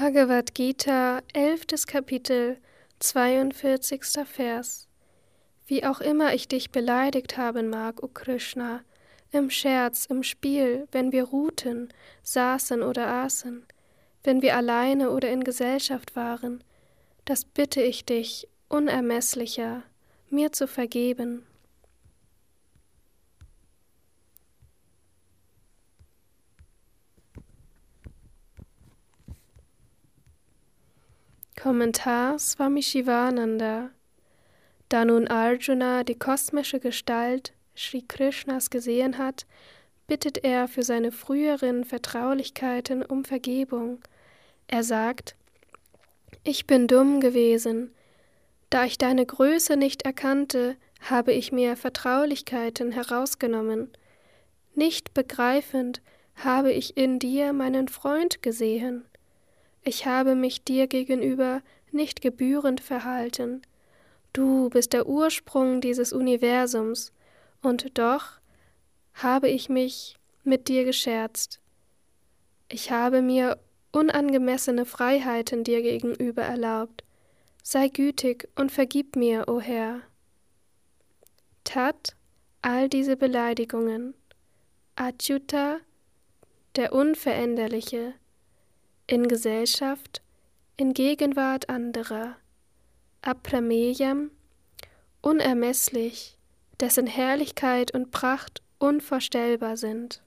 Bhagavad Gita, 11. Kapitel, 42. Vers. Wie auch immer ich dich beleidigt haben mag, o Krishna, im Scherz, im Spiel, wenn wir ruhten, saßen oder aßen, wenn wir alleine oder in Gesellschaft waren, das bitte ich dich, unermesslicher, mir zu vergeben. Kommentar Swami Shivananda Da nun Arjuna die kosmische Gestalt Sri Krishnas gesehen hat, bittet er für seine früheren Vertraulichkeiten um Vergebung. Er sagt, Ich bin dumm gewesen. Da ich deine Größe nicht erkannte, habe ich mir Vertraulichkeiten herausgenommen. Nicht begreifend habe ich in dir meinen Freund gesehen. Ich habe mich dir gegenüber nicht gebührend verhalten. Du bist der Ursprung dieses Universums, und doch habe ich mich mit dir gescherzt. Ich habe mir unangemessene Freiheiten dir gegenüber erlaubt. Sei gütig und vergib mir, o Herr. Tat all diese Beleidigungen. Achyuta, der Unveränderliche, in Gesellschaft, in Gegenwart anderer, Aprameyam, unermesslich, dessen Herrlichkeit und Pracht unvorstellbar sind.